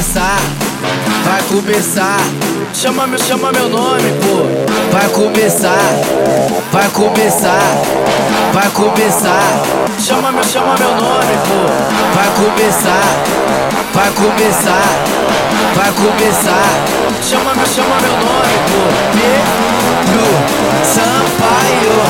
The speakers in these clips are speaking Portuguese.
começar, vai começar. Chama meu, chama meu nome, pô. Vai começar, vai começar, vai começar. Chama meu, chama meu nome, pô. Vai começar, vai começar, vai começar. Chama meu, chama meu nome, pô. Pedro Sampaio,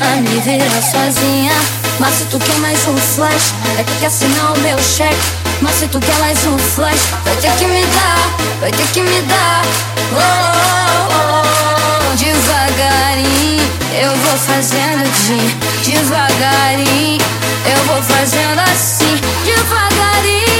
a me virar sozinha. Mas se tu quer mais um flash, vai ter que assinar o meu cheque. Mas se tu quer mais um flash, vai ter que me dar, vai ter que me dar. Oh, oh, oh, devagarinho eu vou fazendo de devagarinho eu vou fazendo assim devagarinho.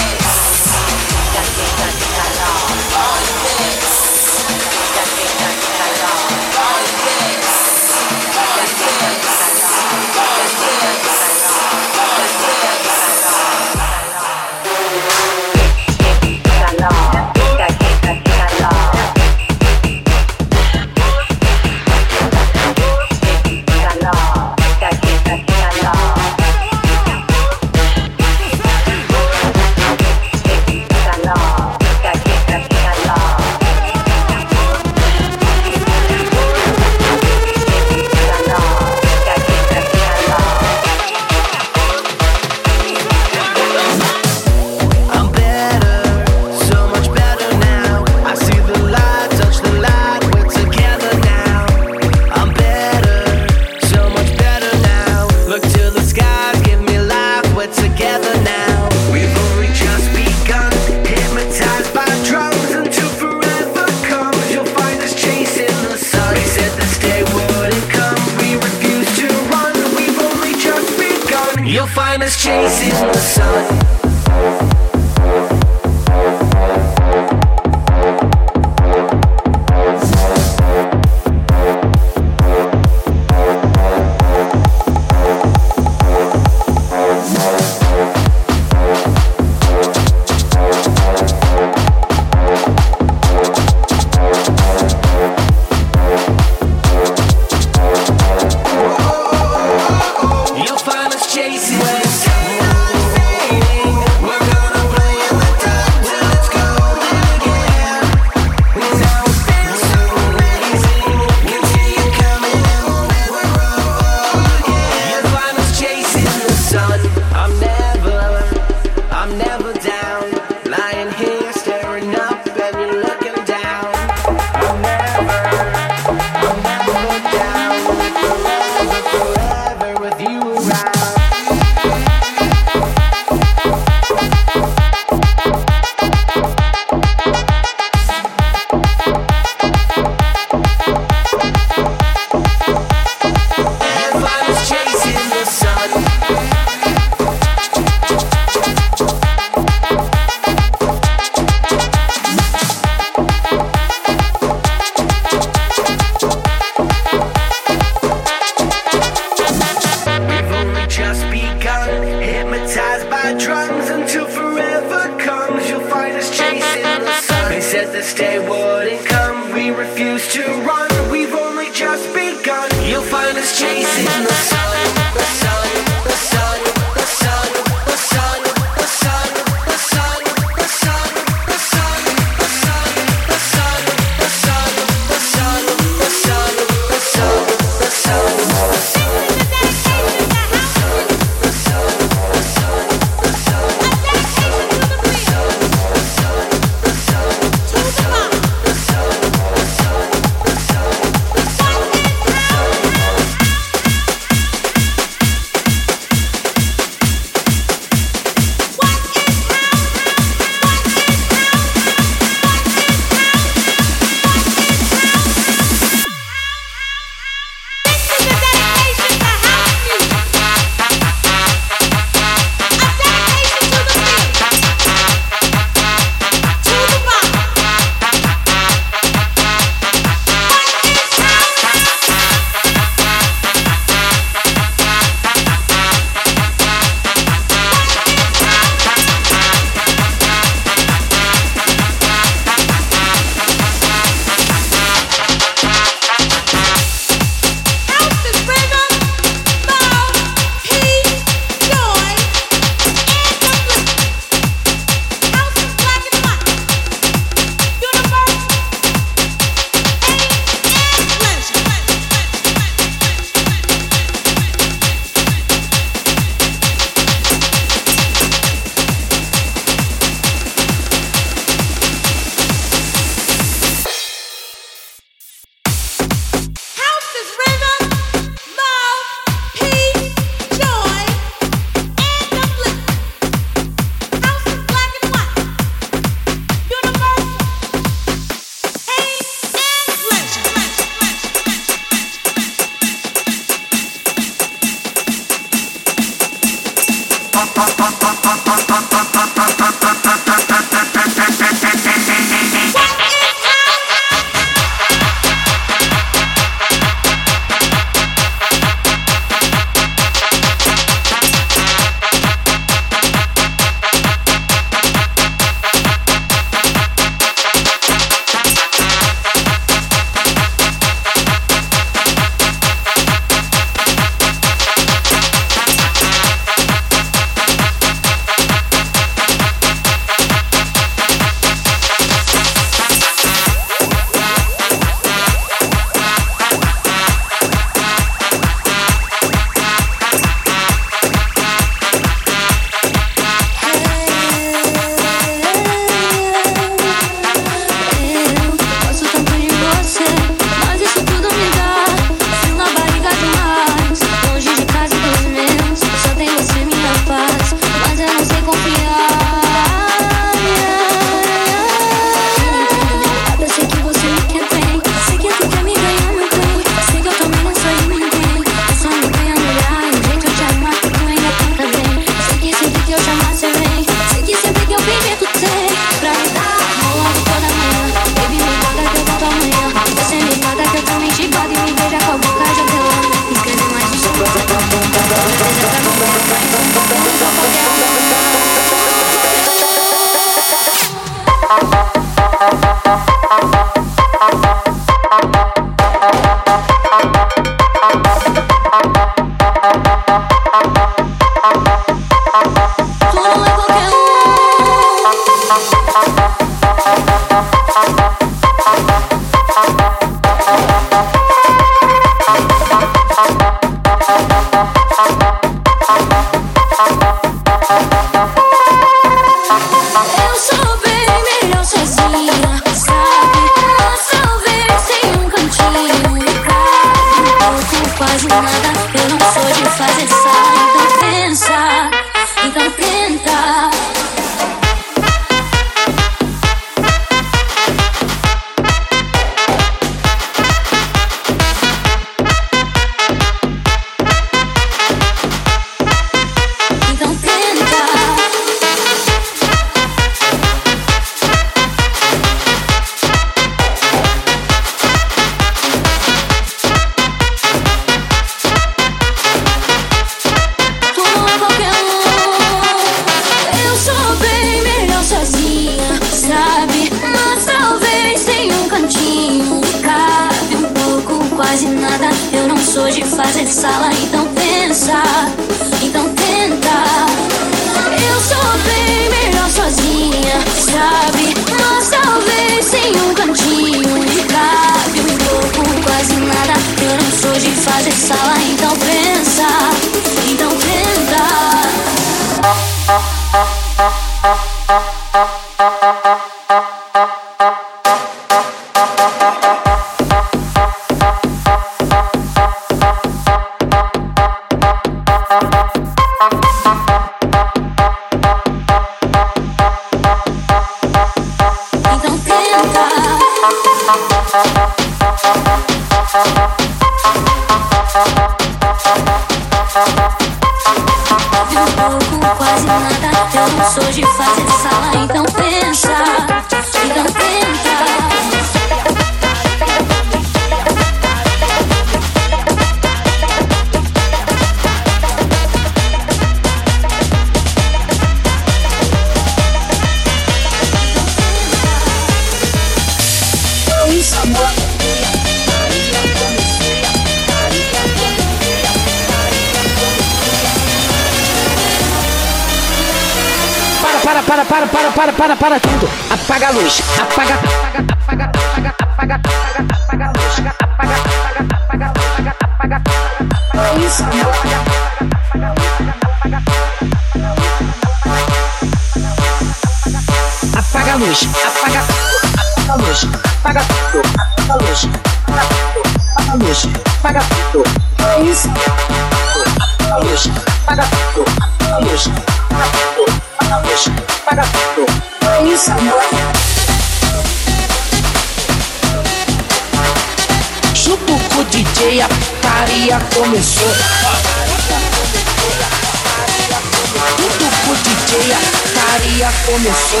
Putaria começou.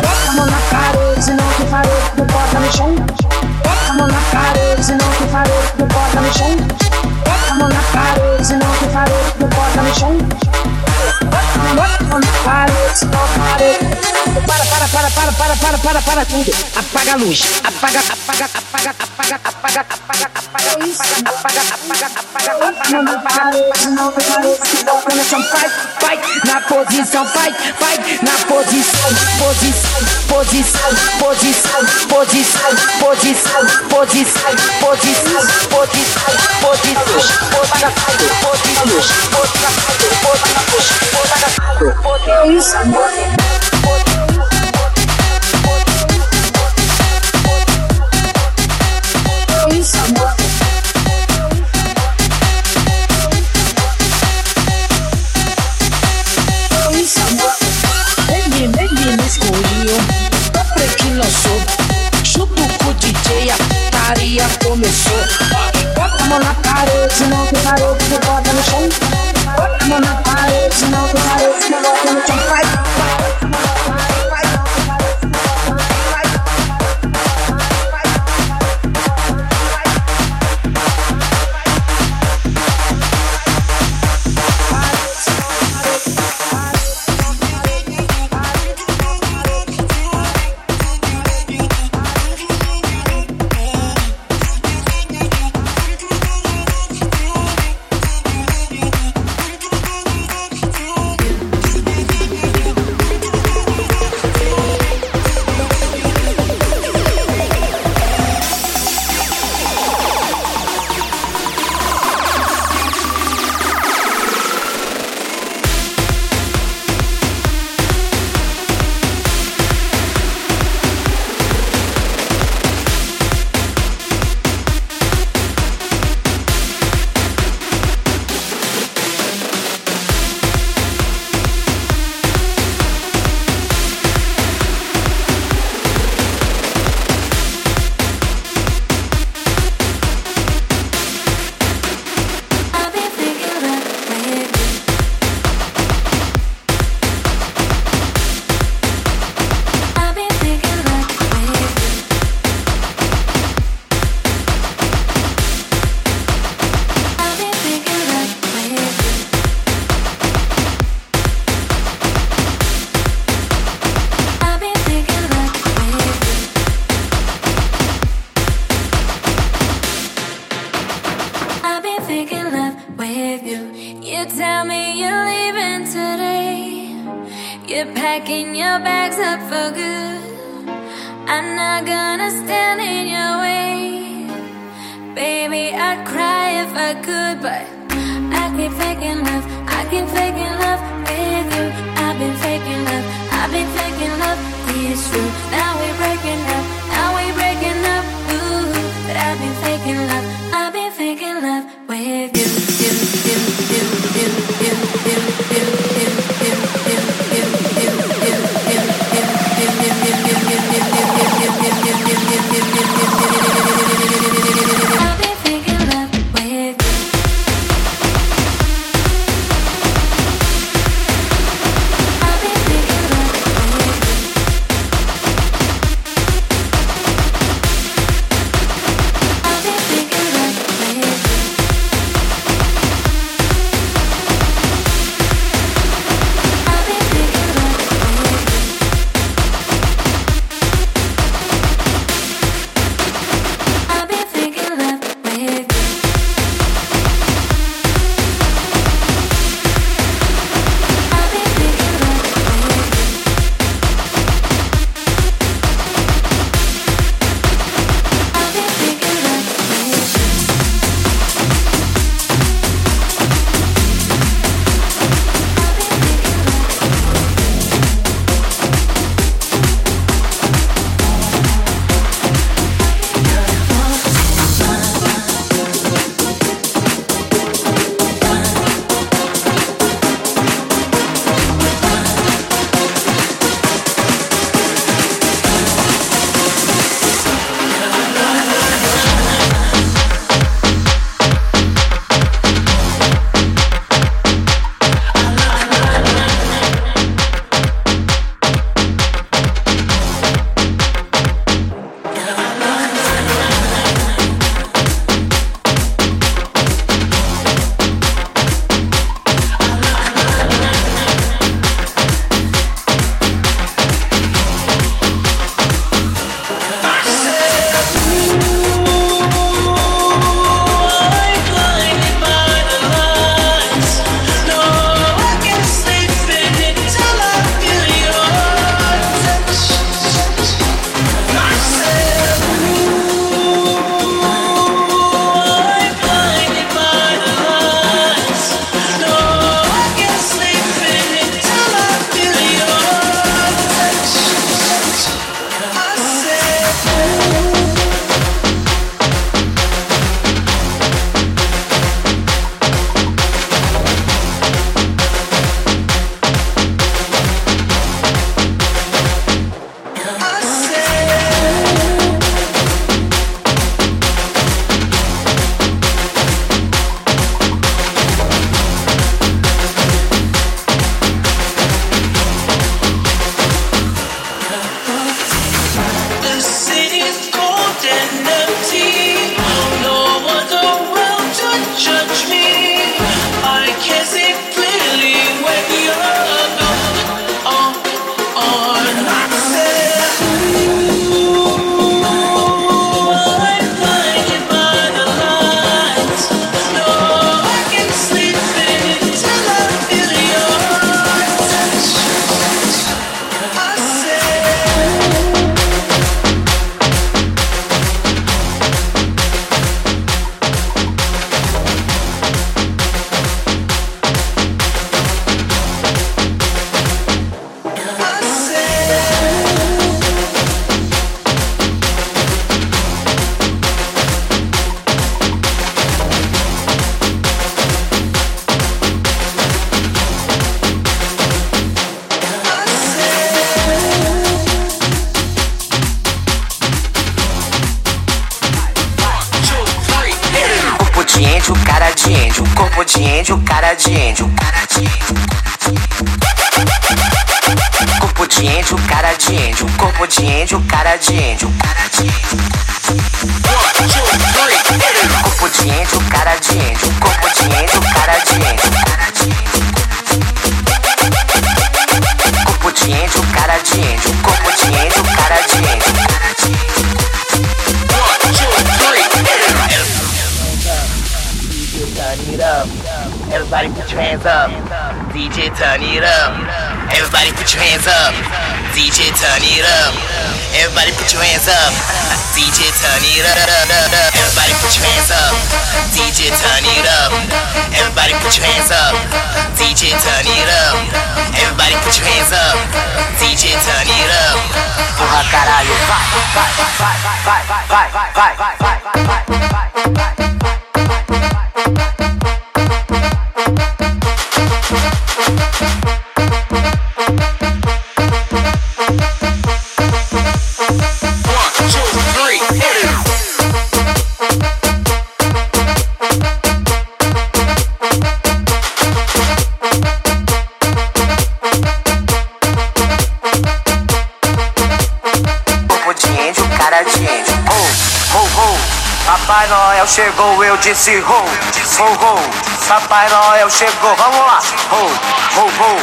Bota a mão na parede, senão que parede do bota no chão. Bota a mão na parede, senão que parede do bota no chão. Bota a mão na parede, senão que parede do bota no chão. Para, para, para, para, para, para, para, para tudo. Apaga a luz, apaga, apaga, apaga, apaga, apaga, apaga, apaga, apaga, apaga, apaga, apaga, apaga, apaga. Vai, na posição, vai, vai, na posição, posição, posição, posição, posição, posição, posição, posição, posição, posição, apaga tudo, posição, luz, apaga é isso. É isso. começou. Bota a mão na parede, não tem parou, porque bota no chão. I'm on a party, you know, party, you know, I'm on my DJ turn it up. Everybody put your hands up. DJ turn it up. Everybody put your hands up. DJ turn it up. Everybody put your hands up. DJ turn it up. Porra caralho, vai, vai, vai, vai, vai, vai, vai, vai, vai, vai, vai. Corpo chegou, eu disse ho, ho, ho. Papai Noel chegou, vamos lá. Ho, ho, ho.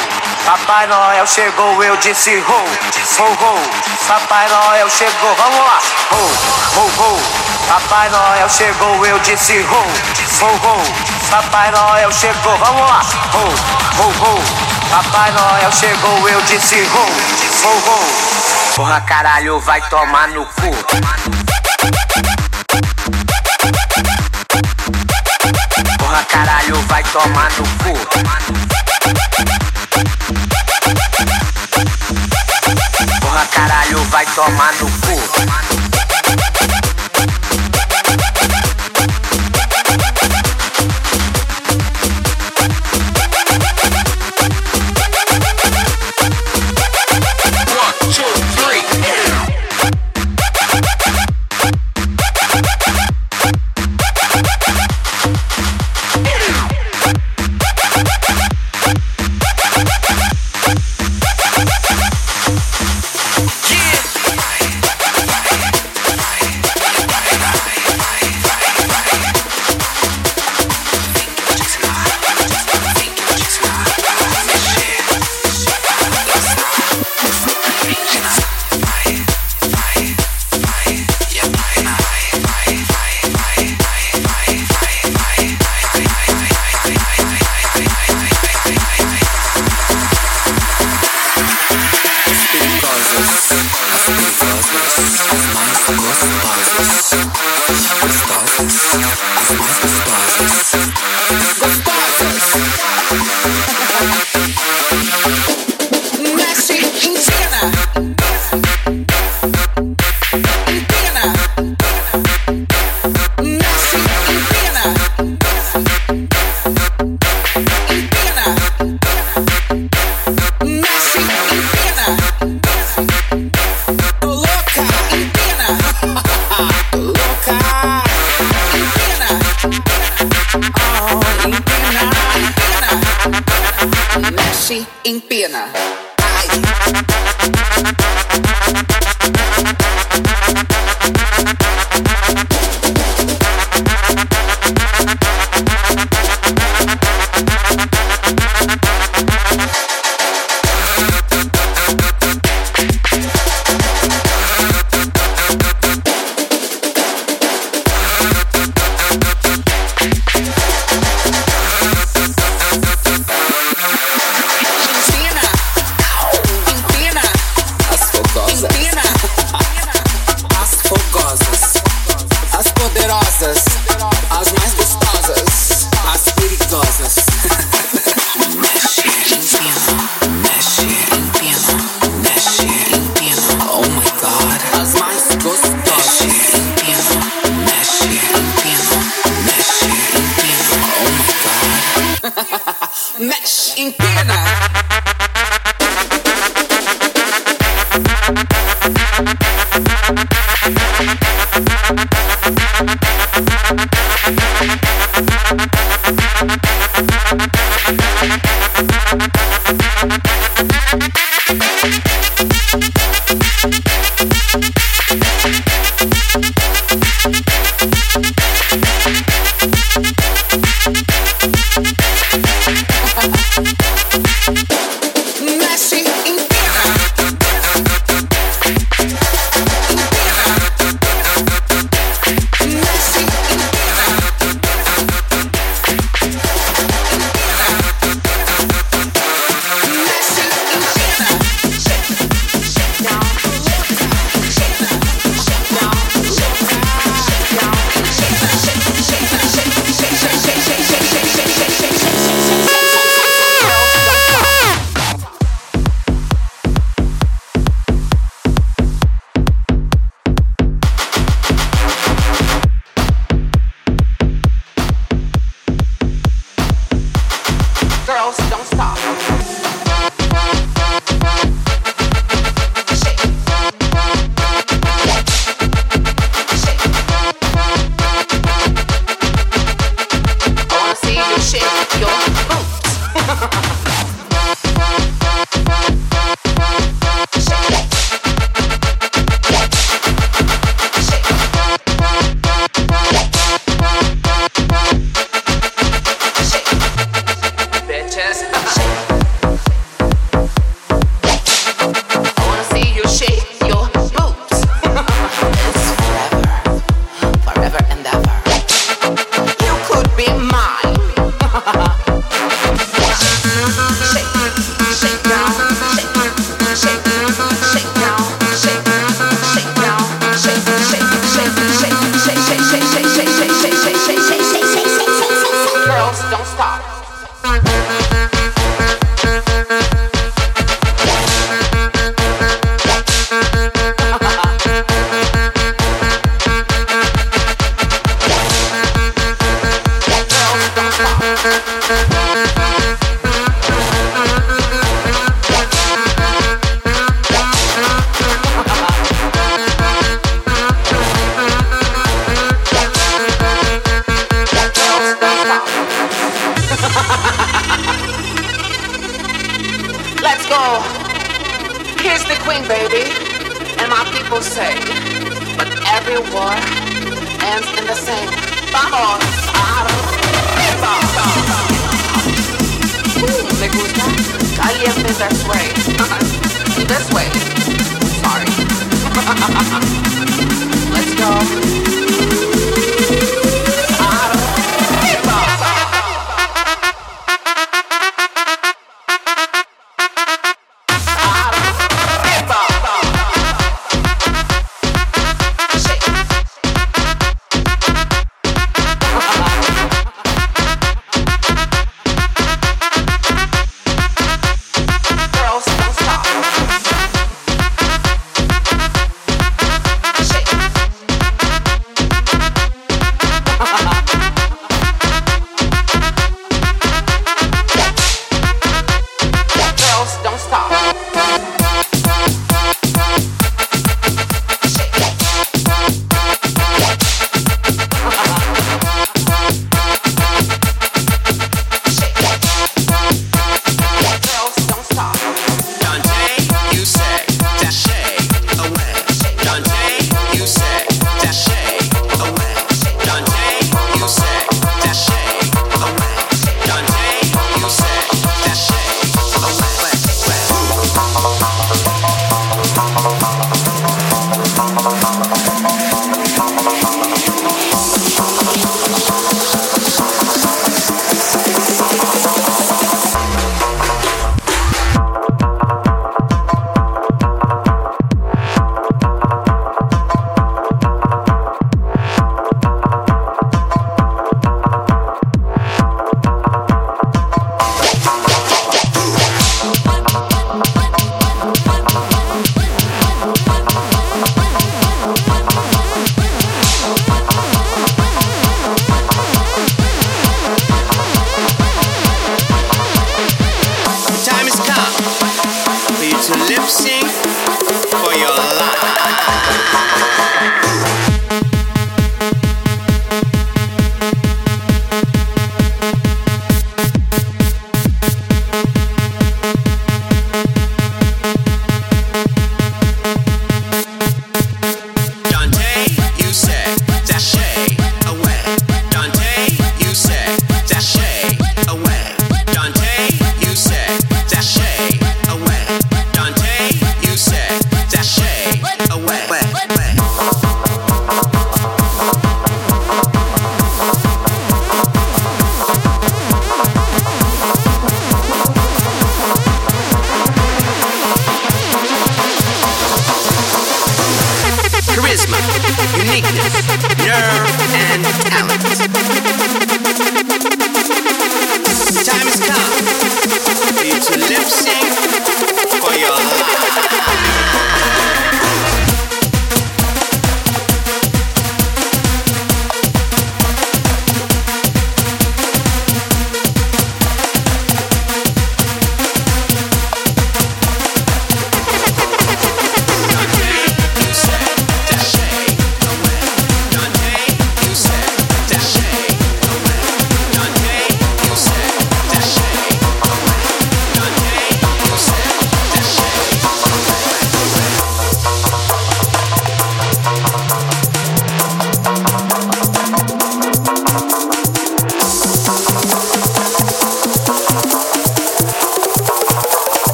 Papai Noel chegou, eu disse ho, ho, ho. Papai Noel chegou, vamos lá. Ho, ho, ho. Papai Noel chegou, eu disse ho, ho, ho. Papai Noel chegou, vamos lá. Ho, ho, ho. Papai Noel chegou, eu disse ho, ho, ho. Porra caralho, vai tomar no cu. Vai tomar no cu. Porra caralho, vai tomar no cu. mesh in Ghana.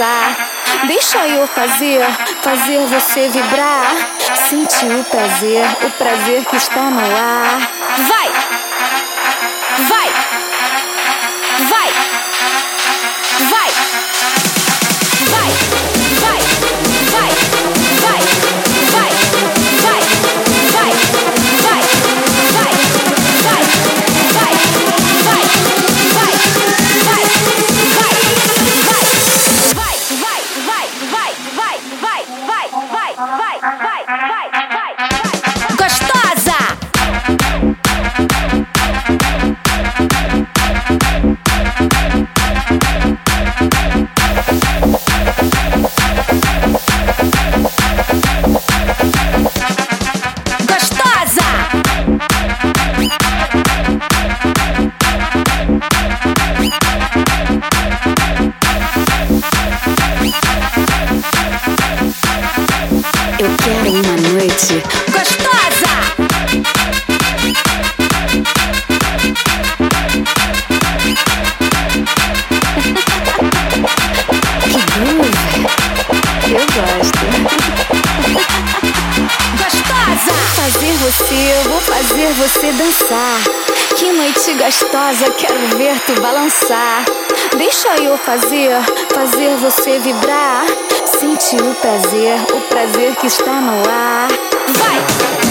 dançar. Deixa eu fazer, fazer você vibrar. Sentir o prazer, o prazer que está no ar. Vai! gostosa, quero ver tu balançar. Deixa eu fazer, fazer você vibrar. Sente o prazer, o prazer que está no ar. Vai!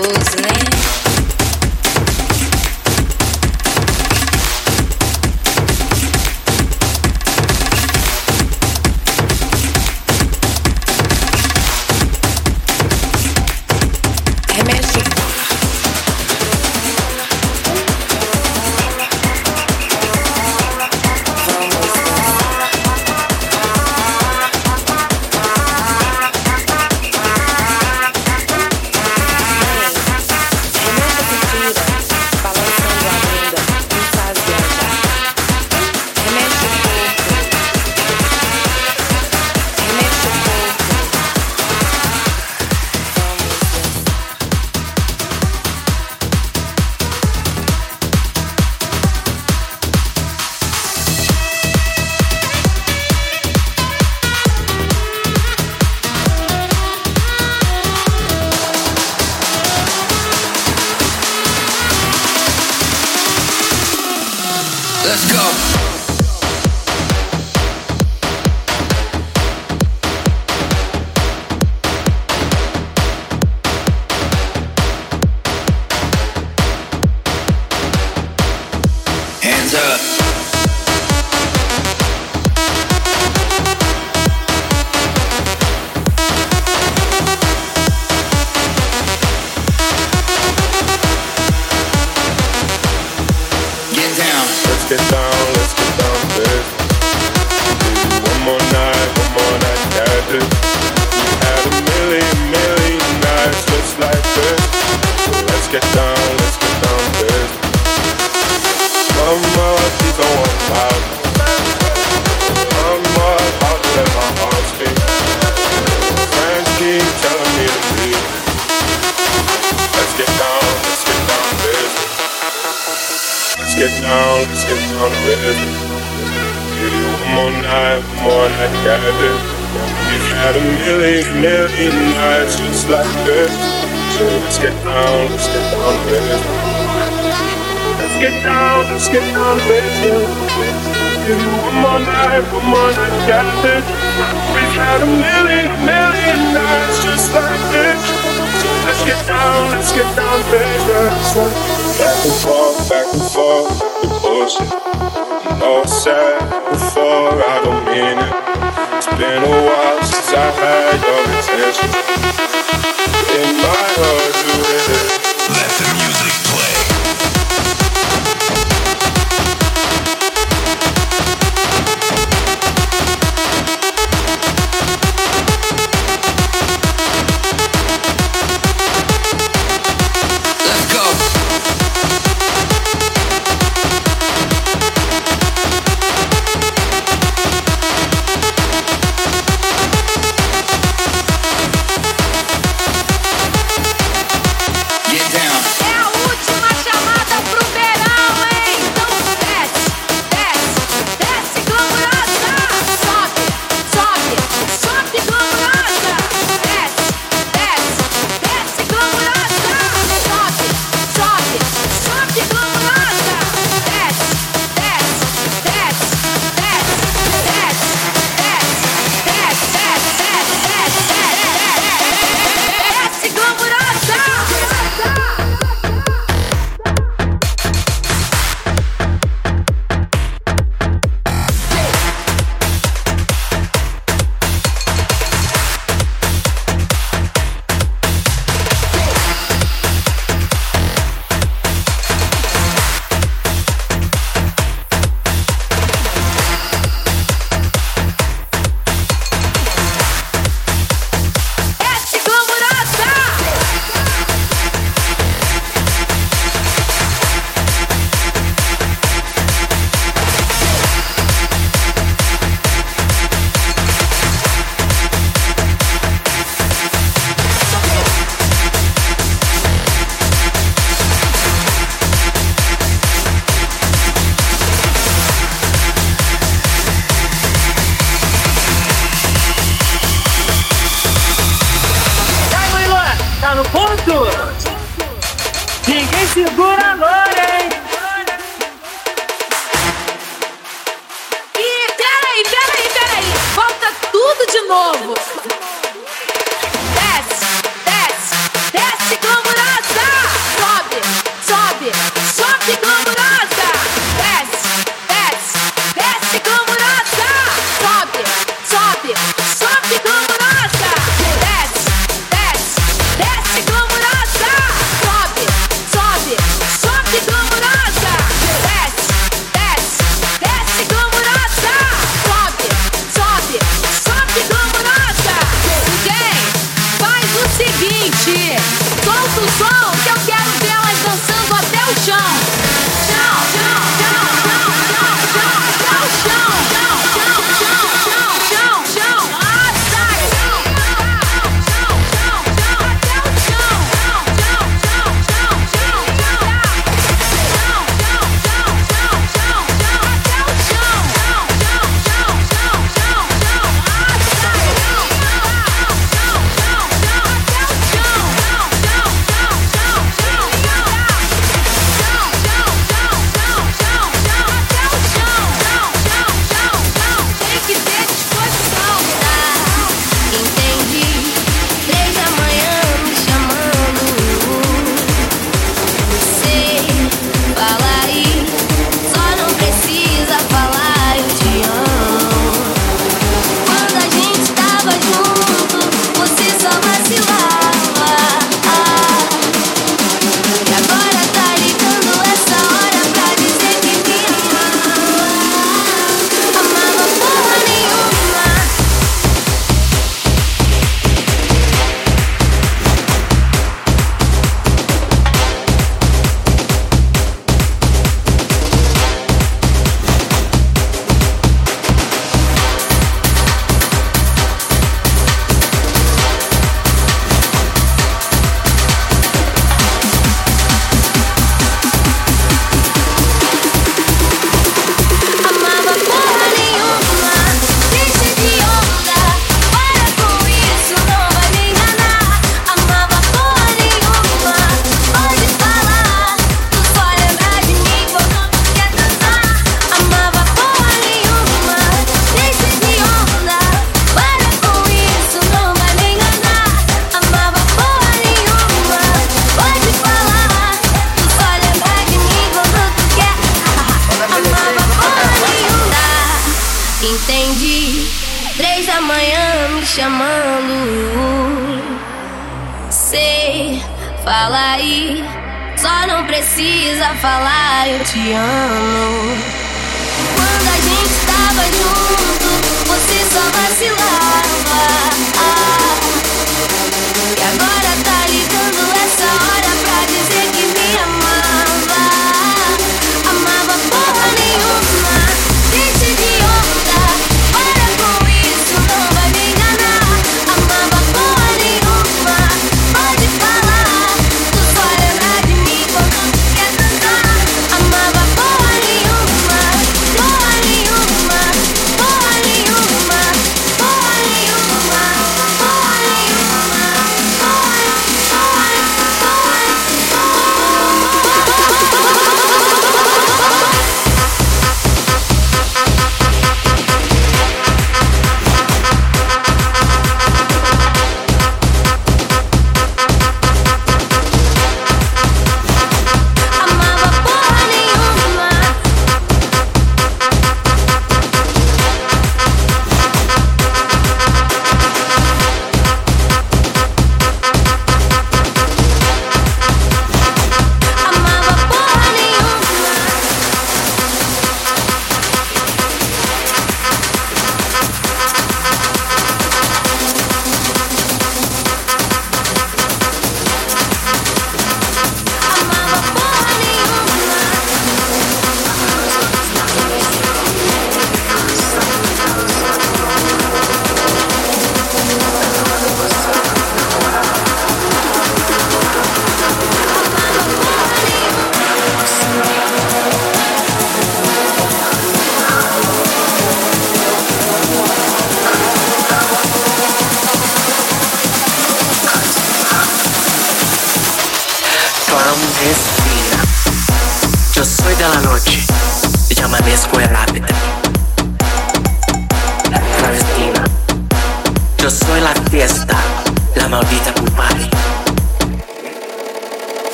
goes